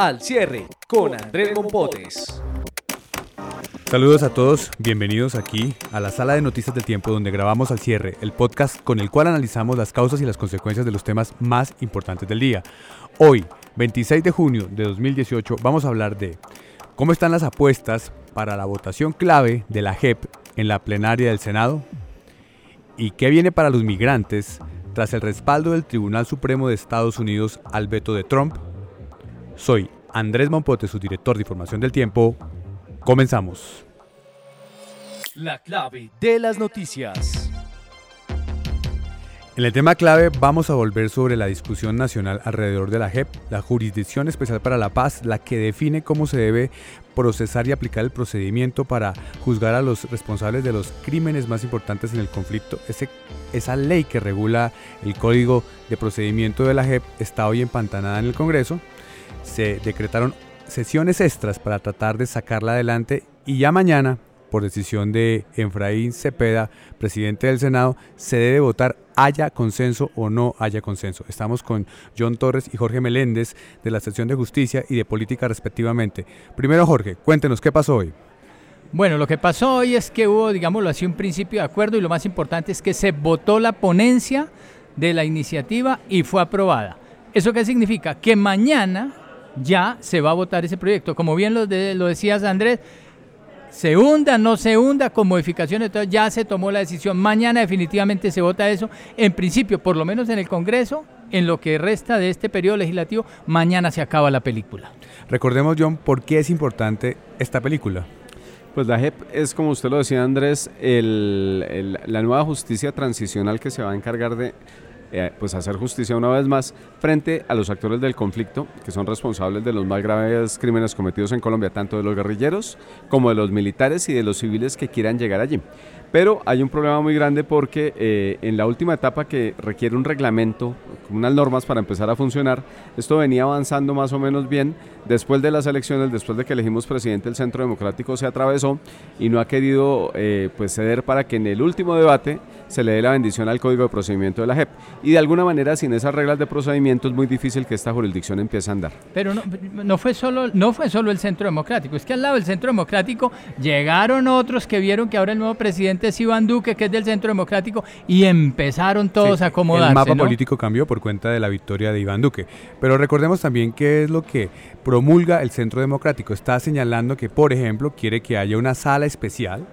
Al cierre con Andrés Mompotes. Saludos a todos, bienvenidos aquí a la sala de noticias del tiempo donde grabamos al cierre, el podcast con el cual analizamos las causas y las consecuencias de los temas más importantes del día. Hoy, 26 de junio de 2018, vamos a hablar de cómo están las apuestas para la votación clave de la JEP en la plenaria del Senado y qué viene para los migrantes tras el respaldo del Tribunal Supremo de Estados Unidos al veto de Trump. Soy Andrés Mompote, su director de información del tiempo. Comenzamos. La clave de las noticias. En el tema clave vamos a volver sobre la discusión nacional alrededor de la JEP, la Jurisdicción Especial para la Paz, la que define cómo se debe procesar y aplicar el procedimiento para juzgar a los responsables de los crímenes más importantes en el conflicto. Ese, esa ley que regula el código de procedimiento de la JEP está hoy empantanada en el Congreso. Se decretaron sesiones extras para tratar de sacarla adelante y ya mañana, por decisión de Efraín Cepeda, presidente del Senado, se debe votar haya consenso o no haya consenso. Estamos con John Torres y Jorge Meléndez de la sección de justicia y de política respectivamente. Primero Jorge, cuéntenos qué pasó hoy. Bueno, lo que pasó hoy es que hubo, digámoslo así, un principio de acuerdo y lo más importante es que se votó la ponencia de la iniciativa y fue aprobada. ¿Eso qué significa? Que mañana ya se va a votar ese proyecto. Como bien lo, de, lo decías Andrés, se hunda, no se hunda, con modificaciones, entonces ya se tomó la decisión. Mañana definitivamente se vota eso. En principio, por lo menos en el Congreso, en lo que resta de este periodo legislativo, mañana se acaba la película. Recordemos, John, por qué es importante esta película. Pues la JEP es, como usted lo decía, Andrés, el, el, la nueva justicia transicional que se va a encargar de eh, pues hacer justicia una vez más frente a los actores del conflicto que son responsables de los más graves crímenes cometidos en Colombia, tanto de los guerrilleros como de los militares y de los civiles que quieran llegar allí. Pero hay un problema muy grande porque eh, en la última etapa que requiere un reglamento, unas normas para empezar a funcionar, esto venía avanzando más o menos bien. Después de las elecciones, después de que elegimos presidente, el Centro Democrático se atravesó y no ha querido eh, pues ceder para que en el último debate se le dé la bendición al Código de Procedimiento de la JEP. Y de alguna manera, sin esas reglas de procedimiento, es muy difícil que esta jurisdicción empiece a andar. Pero no, fue, solo, no fue solo el Centro Democrático, es que al lado del Centro Democrático llegaron otros que vieron que ahora el nuevo presidente es Iván Duque, que es del Centro Democrático, y empezaron todos sí, a acomodarse. El mapa ¿no? político cambió por cuenta de la victoria de Iván Duque. Pero recordemos también qué es lo que promulga el Centro Democrático. Está señalando que, por ejemplo, quiere que haya una sala especial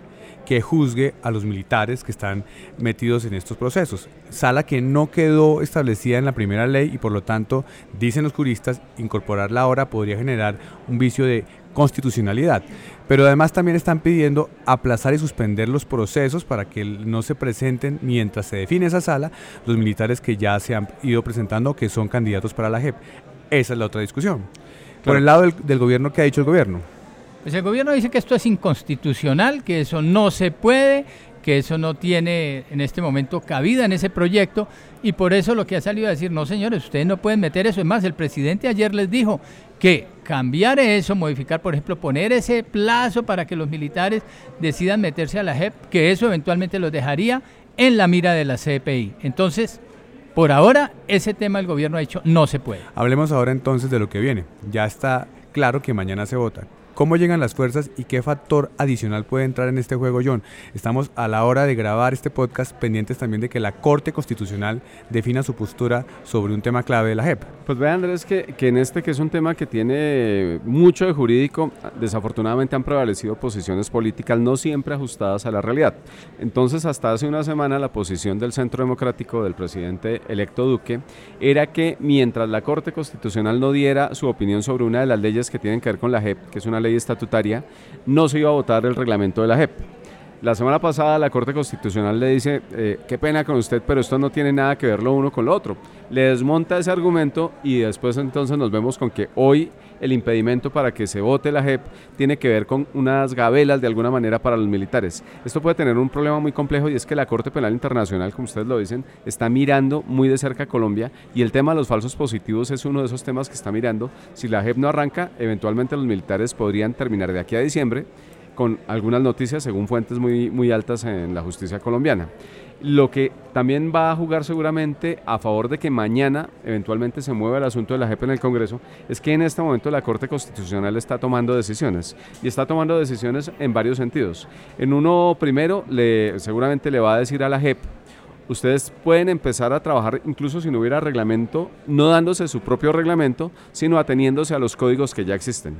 que juzgue a los militares que están metidos en estos procesos. Sala que no quedó establecida en la primera ley y por lo tanto, dicen los juristas, incorporarla ahora podría generar un vicio de constitucionalidad. Pero además también están pidiendo aplazar y suspender los procesos para que no se presenten mientras se define esa sala los militares que ya se han ido presentando que son candidatos para la JEP. Esa es la otra discusión. Por el lado del, del gobierno, ¿qué ha dicho el gobierno? Pues el gobierno dice que esto es inconstitucional, que eso no se puede, que eso no tiene en este momento cabida en ese proyecto y por eso lo que ha salido a decir, no señores, ustedes no pueden meter eso. Es más, el presidente ayer les dijo que cambiar eso, modificar, por ejemplo, poner ese plazo para que los militares decidan meterse a la JEP, que eso eventualmente los dejaría en la mira de la CPI. Entonces, por ahora, ese tema el gobierno ha dicho no se puede. Hablemos ahora entonces de lo que viene. Ya está claro que mañana se vota. ¿Cómo llegan las fuerzas y qué factor adicional puede entrar en este juego, John? Estamos a la hora de grabar este podcast pendientes también de que la Corte Constitucional defina su postura sobre un tema clave de la JEP. Pues vean, Andrés, que, que en este que es un tema que tiene mucho de jurídico, desafortunadamente han prevalecido posiciones políticas no siempre ajustadas a la realidad. Entonces, hasta hace una semana la posición del Centro Democrático del presidente electo Duque era que mientras la Corte Constitucional no diera su opinión sobre una de las leyes que tienen que ver con la JEP, que es una ley estatutaria, no se iba a votar el reglamento de la JEP. La semana pasada la Corte Constitucional le dice, eh, qué pena con usted, pero esto no tiene nada que ver lo uno con lo otro. Le desmonta ese argumento y después entonces nos vemos con que hoy el impedimento para que se vote la JEP tiene que ver con unas gabelas de alguna manera para los militares. Esto puede tener un problema muy complejo y es que la Corte Penal Internacional, como ustedes lo dicen, está mirando muy de cerca a Colombia y el tema de los falsos positivos es uno de esos temas que está mirando. Si la JEP no arranca, eventualmente los militares podrían terminar de aquí a diciembre con algunas noticias según fuentes muy, muy altas en la justicia colombiana. Lo que también va a jugar seguramente a favor de que mañana eventualmente se mueva el asunto de la JEP en el Congreso es que en este momento la Corte Constitucional está tomando decisiones y está tomando decisiones en varios sentidos. En uno primero, le, seguramente le va a decir a la JEP ustedes pueden empezar a trabajar incluso si no hubiera reglamento, no dándose su propio reglamento, sino ateniéndose a los códigos que ya existen.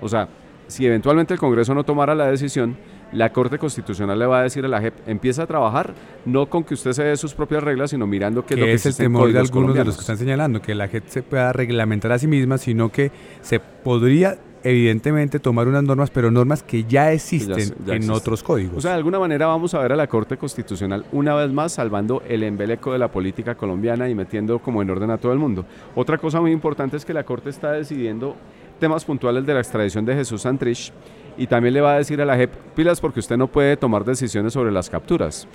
O sea, si eventualmente el Congreso no tomara la decisión, la Corte Constitucional le va a decir a la JEP, empieza a trabajar, no con que usted se dé sus propias reglas, sino mirando qué es lo que es el temor de algunos de los que están señalando, que la JEP se pueda reglamentar a sí misma, sino que se podría evidentemente tomar unas normas, pero normas que ya existen en otros códigos. O sea, de alguna manera vamos a ver a la Corte Constitucional una vez más salvando el embeleco de la política colombiana y metiendo como en orden a todo el mundo. Otra cosa muy importante es que la Corte está decidiendo temas puntuales de la extradición de Jesús Santrich y también le va a decir a la JEP, pilas porque usted no puede tomar decisiones sobre las capturas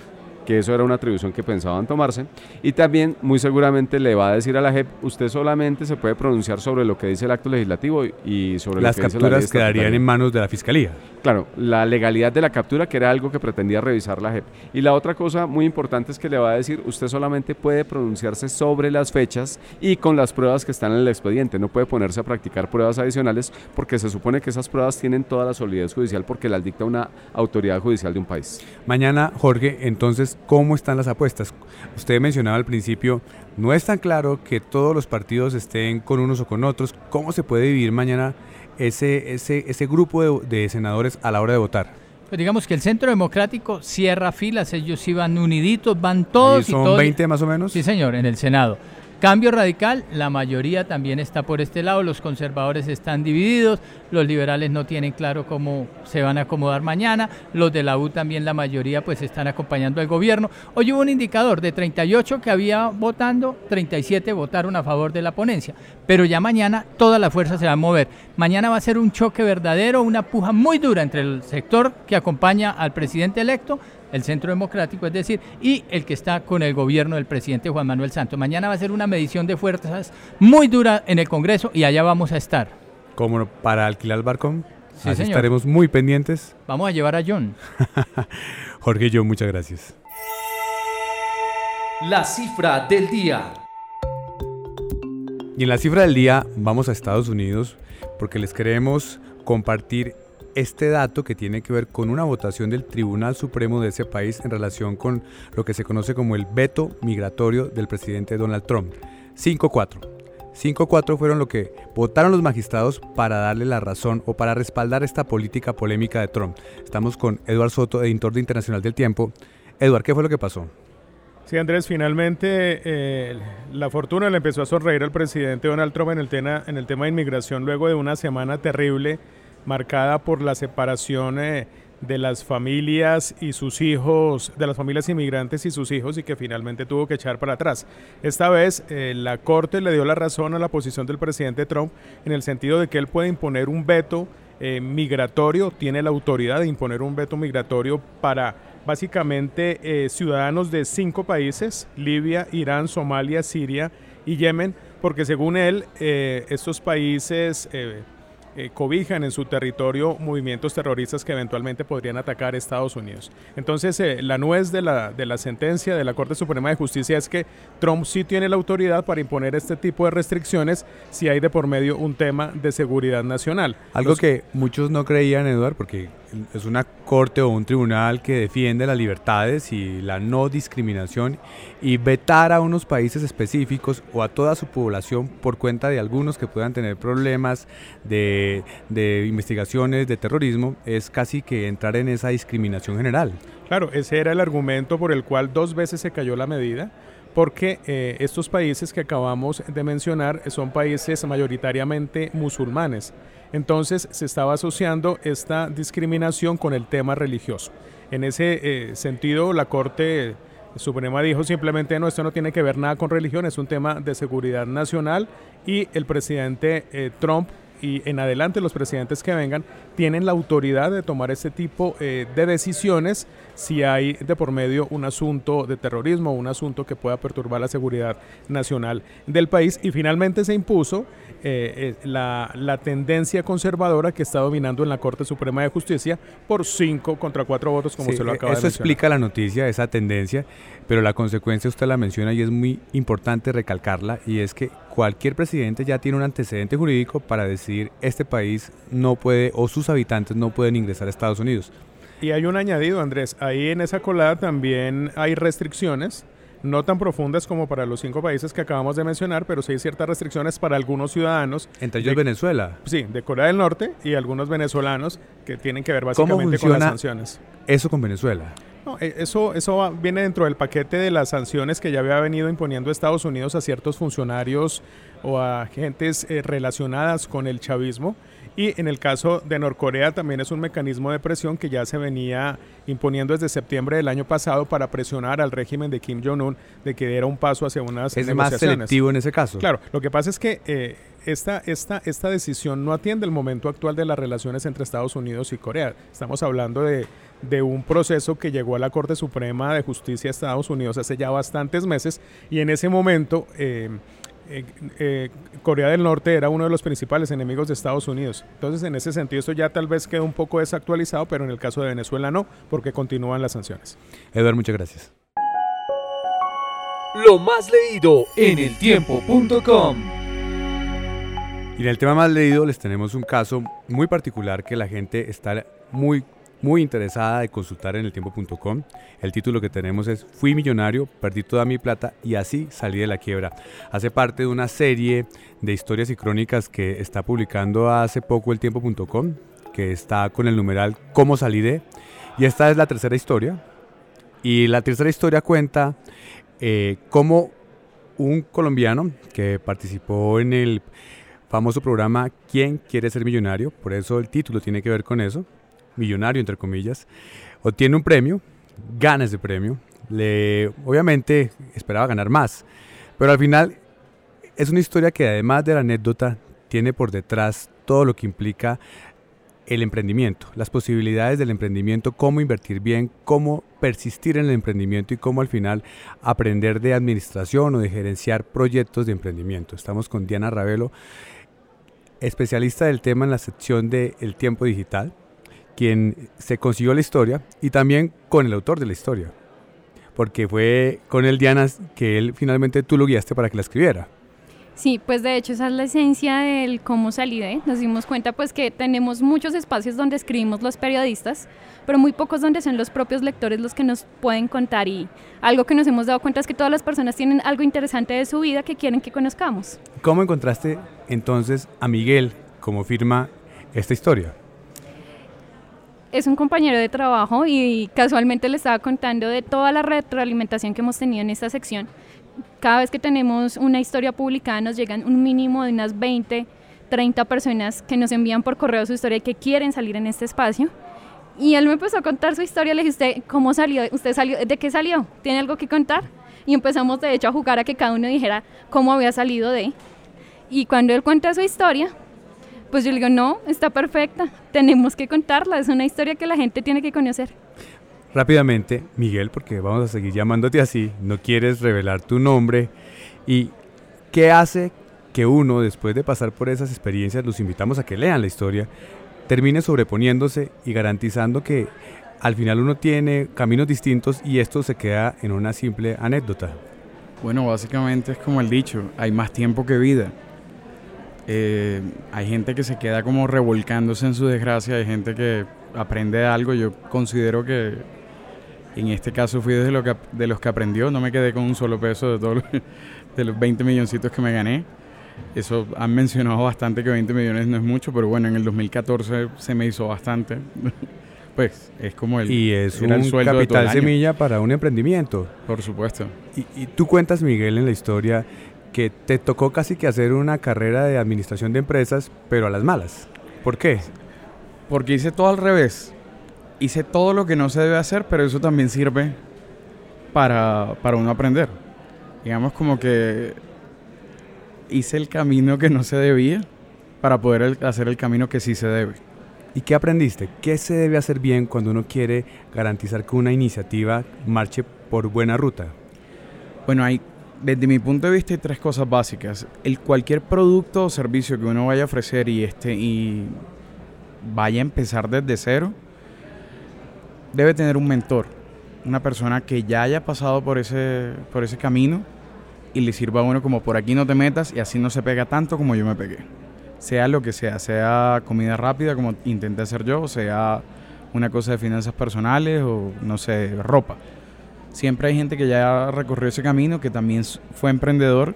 que eso era una atribución que pensaban tomarse. Y también, muy seguramente, le va a decir a la JEP, usted solamente se puede pronunciar sobre lo que dice el acto legislativo y sobre las lo que capturas dice la quedarían en manos de la Fiscalía. Claro, la legalidad de la captura, que era algo que pretendía revisar la JEP. Y la otra cosa muy importante es que le va a decir, usted solamente puede pronunciarse sobre las fechas y con las pruebas que están en el expediente. No puede ponerse a practicar pruebas adicionales porque se supone que esas pruebas tienen toda la solidez judicial porque las dicta una autoridad judicial de un país. Mañana, Jorge, entonces ¿cómo están las apuestas? Usted mencionaba al principio, no es tan claro que todos los partidos estén con unos o con otros. ¿Cómo se puede dividir mañana ese, ese, ese grupo de, senadores a la hora de votar? Pues digamos que el Centro Democrático cierra filas, ellos iban uniditos, van todos. ¿Son y todos, 20 más o menos? Sí, señor, en el Senado. Cambio radical, la mayoría también está por este lado, los conservadores están divididos, los liberales no tienen claro cómo se van a acomodar mañana, los de la U también la mayoría pues están acompañando al gobierno. Hoy hubo un indicador de 38 que había votando, 37 votaron a favor de la ponencia, pero ya mañana toda la fuerza se va a mover. Mañana va a ser un choque verdadero, una puja muy dura entre el sector que acompaña al presidente electo el Centro Democrático, es decir, y el que está con el gobierno del presidente Juan Manuel Santos. Mañana va a ser una medición de fuerzas muy dura en el Congreso y allá vamos a estar. ¿Como para alquilar el barcón? Sí, Así estaremos muy pendientes. Vamos a llevar a John. Jorge y yo, muchas gracias. La cifra del día. Y en la cifra del día vamos a Estados Unidos porque les queremos compartir este dato que tiene que ver con una votación del Tribunal Supremo de ese país en relación con lo que se conoce como el veto migratorio del presidente Donald Trump. 5-4. 5-4 fueron lo que votaron los magistrados para darle la razón o para respaldar esta política polémica de Trump. Estamos con Eduard Soto, editor de Internacional del Tiempo. Eduard, ¿qué fue lo que pasó? Sí, Andrés, finalmente eh, la fortuna le empezó a sonreír al presidente Donald Trump en el, tema, en el tema de inmigración luego de una semana terrible marcada por la separación eh, de las familias y sus hijos, de las familias inmigrantes y sus hijos y que finalmente tuvo que echar para atrás. Esta vez eh, la Corte le dio la razón a la posición del presidente Trump en el sentido de que él puede imponer un veto eh, migratorio, tiene la autoridad de imponer un veto migratorio para básicamente ciudadanos de cinco países, Libia, Irán, Somalia, Siria y Yemen, porque según él, estos países eh, cobijan en su territorio movimientos terroristas que eventualmente podrían atacar Estados Unidos. Entonces, eh, la nuez de la, de la sentencia de la Corte Suprema de Justicia es que Trump sí tiene la autoridad para imponer este tipo de restricciones si hay de por medio un tema de seguridad nacional. Algo que muchos no creían, Eduard, porque es una corte o un tribunal que defiende las libertades y la no discriminación y vetar a unos países específicos o a toda su población por cuenta de algunos que puedan tener problemas de, de investigaciones de terrorismo es casi que entrar en esa discriminación general. Claro, ese era el argumento por el cual dos veces se cayó la medida porque eh, estos países que acabamos de mencionar son países mayoritariamente musulmanes. Entonces se estaba asociando esta discriminación con el tema religioso. En ese eh, sentido, la Corte Suprema dijo simplemente no, esto no tiene que ver nada con religión, es un tema de seguridad nacional y el presidente eh, Trump y en adelante los presidentes que vengan tienen la autoridad de tomar este tipo de decisiones si hay de por medio un asunto de terrorismo, un asunto que pueda perturbar la seguridad nacional del país. Y finalmente se impuso eh, eh, la, la, tendencia conservadora que está dominando en la Corte Suprema de Justicia por cinco contra cuatro votos, como se lo acaba de mencionar. Eso explica la noticia, esa tendencia, pero la consecuencia usted la menciona y es muy importante recalcarla, y es que cualquier presidente ya tiene un antecedente jurídico para decidir este país no puede o sus habitantes no pueden ingresar a Estados Unidos. Y hay un añadido, Andrés, ahí en esa colada también hay restricciones no tan profundas como para los cinco países que acabamos de mencionar, pero sí hay ciertas restricciones para algunos ciudadanos. Entre ellos Venezuela. Sí, de Corea del Norte y algunos venezolanos que tienen que ver básicamente con las sanciones. Eso con Venezuela. No, e, eso, eso viene dentro del paquete de las sanciones que ya había venido imponiendo Estados Unidos a ciertos funcionarios o a agentes eh, relacionadas con el chavismo. Y en el caso de Norcorea también es un mecanismo de presión que ya se venía imponiendo desde septiembre del año pasado para presionar al régimen de Kim Jong-un de que diera un paso hacia unas es más selectivo en ese caso. Claro, lo que pasa es que eh, esta, esta, esta decisión no atiende el momento actual de las relaciones entre Estados Unidos y Corea. Estamos hablando de, de un proceso que llegó a la Corte Suprema de Justicia de Estados Unidos hace ya bastantes meses y en ese momento... Eh, eh, eh, Corea del Norte era uno de los principales enemigos de Estados Unidos. Entonces, en ese sentido, esto ya tal vez quedó un poco desactualizado, pero en el caso de Venezuela no, porque continúan las sanciones. Eduardo, muchas gracias. Lo más leído en eltiempo.com. Y en el tema más leído les tenemos un caso muy particular que la gente está muy muy interesada de consultar en el tiempo.com. El título que tenemos es Fui millonario, perdí toda mi plata y así salí de la quiebra. Hace parte de una serie de historias y crónicas que está publicando hace poco el tiempo.com, que está con el numeral Cómo salí de. Y esta es la tercera historia. Y la tercera historia cuenta eh, cómo un colombiano que participó en el famoso programa ¿Quién quiere ser millonario? Por eso el título tiene que ver con eso millonario entre comillas, obtiene un premio, gana ese premio, le, obviamente esperaba ganar más, pero al final es una historia que además de la anécdota tiene por detrás todo lo que implica el emprendimiento, las posibilidades del emprendimiento, cómo invertir bien, cómo persistir en el emprendimiento y cómo al final aprender de administración o de gerenciar proyectos de emprendimiento. Estamos con Diana Ravelo, especialista del tema en la sección de El Tiempo Digital quien se consiguió la historia y también con el autor de la historia. Porque fue con el Diana que él finalmente tú lo guiaste para que la escribiera. Sí, pues de hecho esa es la esencia del cómo salí de. Nos dimos cuenta pues que tenemos muchos espacios donde escribimos los periodistas, pero muy pocos donde son los propios lectores los que nos pueden contar y algo que nos hemos dado cuenta es que todas las personas tienen algo interesante de su vida que quieren que conozcamos. ¿Cómo encontraste entonces a Miguel como firma esta historia? Es un compañero de trabajo y casualmente le estaba contando de toda la retroalimentación que hemos tenido en esta sección. Cada vez que tenemos una historia publicada nos llegan un mínimo de unas 20, 30 personas que nos envían por correo su historia y que quieren salir en este espacio. Y él me empezó a contar su historia, le dije, ¿cómo salió? ¿Usted salió? ¿De qué salió? ¿Tiene algo que contar? Y empezamos de hecho a jugar a que cada uno dijera cómo había salido de. Y cuando él cuenta su historia, pues yo le digo, no, está perfecta, tenemos que contarla, es una historia que la gente tiene que conocer. Rápidamente, Miguel, porque vamos a seguir llamándote así, no quieres revelar tu nombre y qué hace que uno, después de pasar por esas experiencias, los invitamos a que lean la historia, termine sobreponiéndose y garantizando que al final uno tiene caminos distintos y esto se queda en una simple anécdota. Bueno, básicamente es como el dicho, hay más tiempo que vida. Eh, hay gente que se queda como revolcándose en su desgracia, hay gente que aprende algo. Yo considero que en este caso fui de, lo que, de los que aprendió, no me quedé con un solo peso de todos los, de los 20 milloncitos que me gané. Eso han mencionado bastante que 20 millones no es mucho, pero bueno, en el 2014 se me hizo bastante. pues es como el y es un capital semilla para un emprendimiento. Por supuesto. Y, y tú cuentas, Miguel, en la historia que te tocó casi que hacer una carrera de administración de empresas, pero a las malas. ¿Por qué? Porque hice todo al revés. hice todo lo que no se debe hacer, pero eso también sirve para, para uno aprender. Digamos como que hice el camino que no se debía para poder hacer el camino que sí se debe. ¿Y qué aprendiste? ¿Qué se debe hacer bien cuando uno quiere garantizar que una iniciativa marche por buena ruta? Bueno, hay, desde mi punto de vista hay tres cosas básicas. El cualquier producto o servicio que uno vaya a ofrecer y, este, y vaya a empezar desde cero, debe tener un mentor, una persona que ya haya pasado por ese, por ese camino y le sirva a uno como por aquí no te metas y así no se pega tanto como yo me pegué sea lo que sea, sea comida rápida como intenté hacer yo, sea una cosa de finanzas personales o no sé, ropa. Siempre hay gente que ya recorrió ese camino, que también fue emprendedor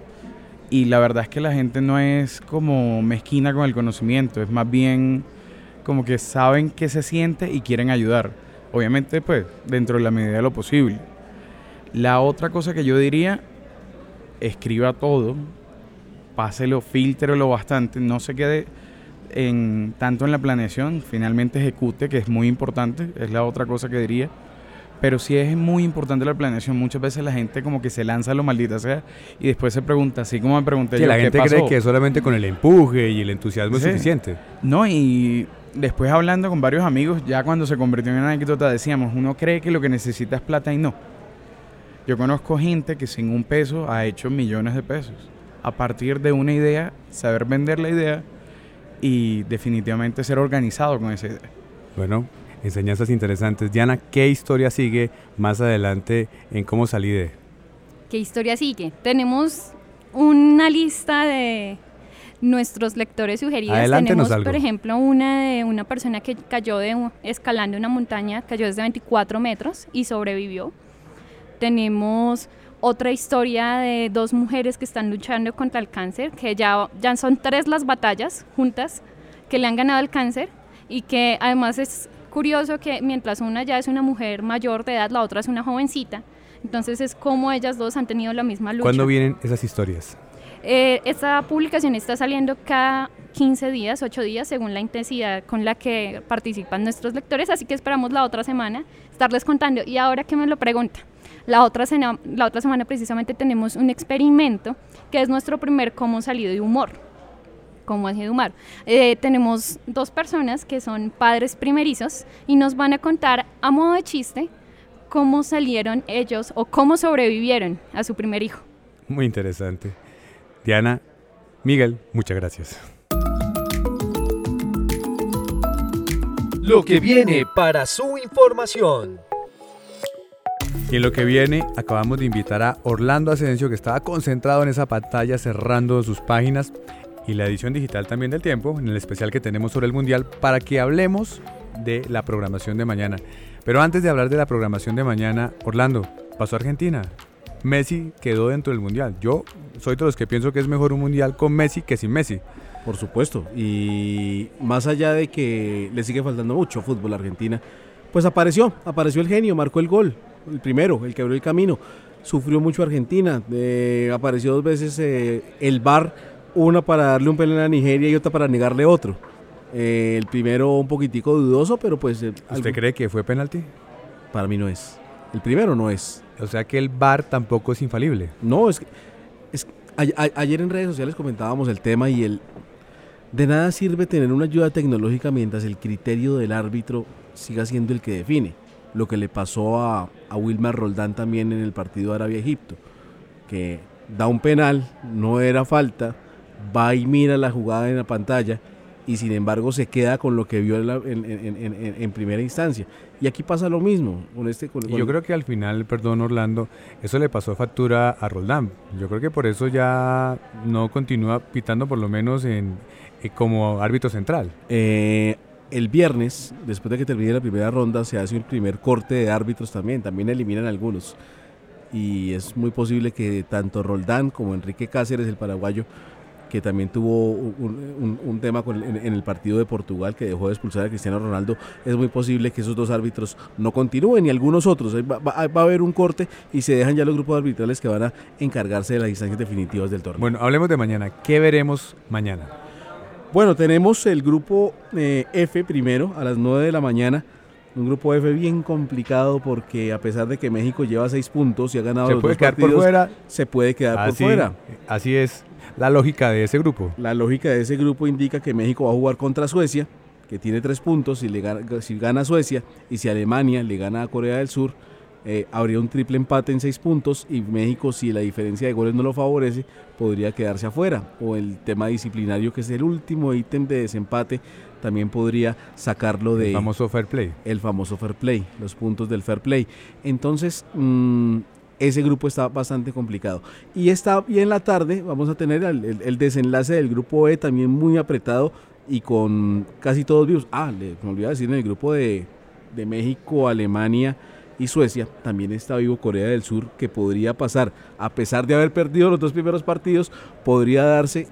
y la verdad es que la gente no es como mezquina con el conocimiento, es más bien como que saben qué se siente y quieren ayudar. Obviamente, pues, dentro de la medida de lo posible. La otra cosa que yo diría, escriba todo, páselo, filtrelo bastante, no se quede en, tanto en la planeación, finalmente ejecute, que es muy importante, es la otra cosa que diría. Pero sí es muy importante la planeación. Muchas veces la gente como que se lanza lo maldita sea y después se pregunta, así como me pregunté yo, la gente cree que solamente con el empuje y el entusiasmo es suficiente. No, y después hablando con varios amigos, ya cuando se convirtió en una anécdota decíamos, uno cree que lo que necesita es plata y no. Yo conozco gente que sin un peso ha hecho millones de pesos a partir de una idea, saber vender la idea y definitivamente ser organizado con esa idea. Bueno, enseñanzas interesantes. Diana, ¿qué historia sigue más adelante en cómo salí de? ¿Qué historia sigue? Tenemos una lista de nuestros lectores sugeridos. Tenemos, por ejemplo, una de una persona que cayó de escalando una montaña, cayó desde 24 metros y sobrevivió. Tenemos otra historia de dos mujeres que están luchando contra el cáncer, que ya, ya son tres las batallas juntas que le han ganado el cáncer y que además es curioso que mientras una ya es una mujer mayor de edad, la otra es una jovencita. Entonces es como ellas dos han tenido la misma lucha. ¿Cuándo vienen esas historias? Eh, esta publicación está saliendo cada 15 días, 8 días, según la intensidad con la que participan nuestros lectores, así que esperamos la otra semana estarles contando. Y ahora que me lo pregunta, la otra, la otra semana precisamente tenemos un experimento que es nuestro primer cómo salido de humor. ¿Cómo ha sido humor? Eh, tenemos dos personas que son padres primerizos y nos van a contar a modo de chiste cómo salieron ellos o cómo sobrevivieron a su primer hijo. Muy interesante. Diana, Miguel, muchas gracias. Lo que viene para su información. Y en lo que viene, acabamos de invitar a Orlando Asensio, que estaba concentrado en esa pantalla cerrando sus páginas y la edición digital también del tiempo, en el especial que tenemos sobre el Mundial, para que hablemos de la programación de mañana. Pero antes de hablar de la programación de mañana, Orlando, pasó a Argentina. Messi quedó dentro del Mundial. Yo soy de los que pienso que es mejor un Mundial con Messi que sin Messi. Por supuesto. Y más allá de que le sigue faltando mucho fútbol a Argentina, pues apareció, apareció el genio, marcó el gol el primero, el que abrió el camino. Sufrió mucho Argentina, eh, apareció dos veces eh, el VAR, una para darle un pelea a Nigeria y otra para negarle otro. Eh, el primero un poquitico dudoso, pero pues... ¿Usted cree que fue penalti? Para mí no es. El primero no es. O sea que el VAR tampoco es infalible. No, es que... Es, ayer en redes sociales comentábamos el tema y el... De nada sirve tener una ayuda tecnológica mientras el criterio del árbitro siga siendo el que define lo que le pasó a, a Wilmar Roldán también en el partido Arabia-Egipto, que da un penal, no era falta, va y mira la jugada en la pantalla y sin embargo se queda con lo que vio en, primera instancia. Y aquí pasa lo mismo. Con este, Yo creo que al final, perdón Orlando, eso le pasó factura a Roldán. Yo creo que por eso ya no continúa pitando por lo menos en, eh, como árbitro central. Eh, el viernes, después de que termine la primera ronda, se hace un primer corte de árbitros también, también eliminan algunos. Y es muy posible que tanto Roldán como Enrique Cáceres, el paraguayo, que también tuvo un, tema en, el partido de Portugal que dejó de expulsar a Cristiano Ronaldo, es muy posible que esos dos árbitros no continúen y algunos otros. Va, va, a haber un corte y se dejan ya los grupos arbitrales que van a encargarse de las instancias definitivas del torneo. Bueno, hablemos de mañana. ¿Qué veremos mañana? Bueno, tenemos el grupo eh, F primero a las 9 de la mañana. Un grupo F bien complicado porque a pesar de que México lleva seis puntos y ha ganado Se los puede dos quedar por fuera. se puede quedar Así, por fuera. así es la lógica de ese grupo. La lógica de ese grupo indica que México va a jugar contra Suecia, que tiene tres puntos, si, le gana, si gana Suecia y si Alemania le gana a Corea del Sur, eh, habría un triple empate en seis puntos y México, si la diferencia de goles no lo favorece, podría quedarse afuera. O el tema disciplinario, que es el último ítem de desempate, también podría sacarlo de... El famoso fair play. El famoso fair play, los puntos del fair play. Entonces, mm, ese grupo está bastante complicado. Y, está, y en la tarde vamos a tener el, desenlace del grupo E también muy apretado y con casi todos vivos. Ah, le, me olvidé decir, en el grupo de, de México, Alemania y Suecia también está vivo Corea del Sur, que podría pasar, a pesar de haber perdido los dos primeros partidos, podría darse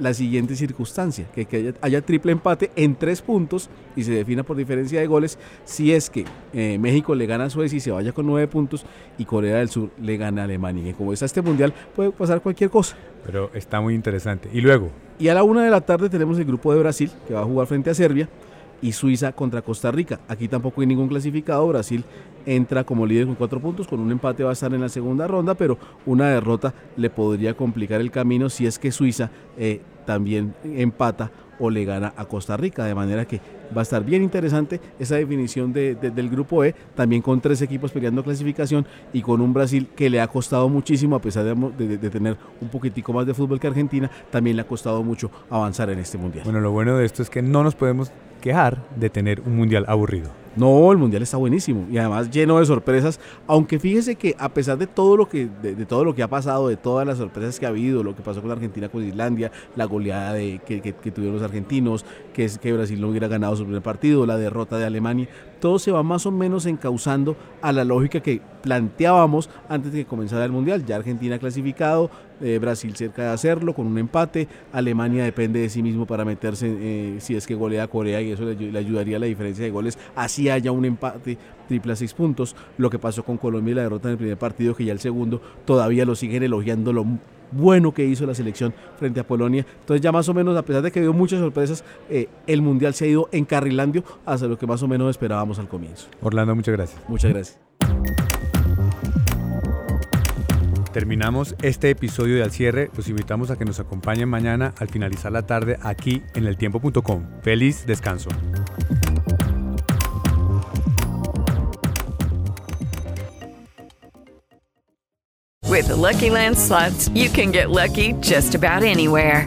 la siguiente circunstancia, que, que haya, haya triple empate en tres puntos y se defina por diferencia de goles si es que eh, México le gana a Suecia y se vaya con nueve puntos y Corea del Sur le gana a Alemania. Y como está este mundial puede pasar cualquier cosa. Pero está muy interesante. Y luego, Y a la una de la tarde tenemos el grupo de Brasil que va a jugar frente a Serbia y Suiza contra Costa Rica. Aquí tampoco hay ningún clasificado. Brasil entra como líder con cuatro puntos, con un empate va a estar en la segunda ronda, pero una derrota le podría complicar el camino si es que Suiza eh, también empata o le gana a Costa Rica, de manera que va a estar bien interesante esa definición de- de- del grupo E, también con tres equipos peleando clasificación y con un Brasil que le ha costado muchísimo, a pesar de tener un poquitico más de fútbol que Argentina, también le ha costado mucho avanzar en este mundial. bueno, lo bueno de esto es que no nos podemos quejar de tener un mundial aburrido. No, el mundial está buenísimo y además lleno de sorpresas. Aunque fíjese que a pesar de todo lo que de, todo lo que ha pasado, de todas las sorpresas que ha habido, lo que pasó con Argentina con Islandia, la goleada de, que, que- que tuvieron los argentinos, que es que Brasil no hubiera ganado su primer partido, la derrota de Alemania, todo se va más o menos encauzando a la lógica que planteábamos antes de que comenzara el mundial. Ya Argentina clasificado, eh, Brasil cerca de hacerlo con un empate, Alemania depende de sí mismo para meterse eh, si es que golea a Corea y eso le, ayu- le ayudaría a la diferencia de goles, así haya un empate triple a seis puntos, lo que pasó con Colombia y la derrota en el primer partido, que ya el segundo todavía lo siguen elogiando lo bueno que hizo la selección frente a Polonia. Entonces ya más o menos, a pesar de que dio muchas sorpresas, eh, el Mundial se ha ido encarrilando hasta lo que más o menos esperábamos al comienzo. Orlando, muchas gracias. Muchas gracias. Terminamos este episodio de Al Cierre. Los invitamos a que nos acompañen mañana al finalizar la tarde aquí en eltiempo.com. Feliz descanso. With Lucky Land slots, you can get lucky just about anywhere.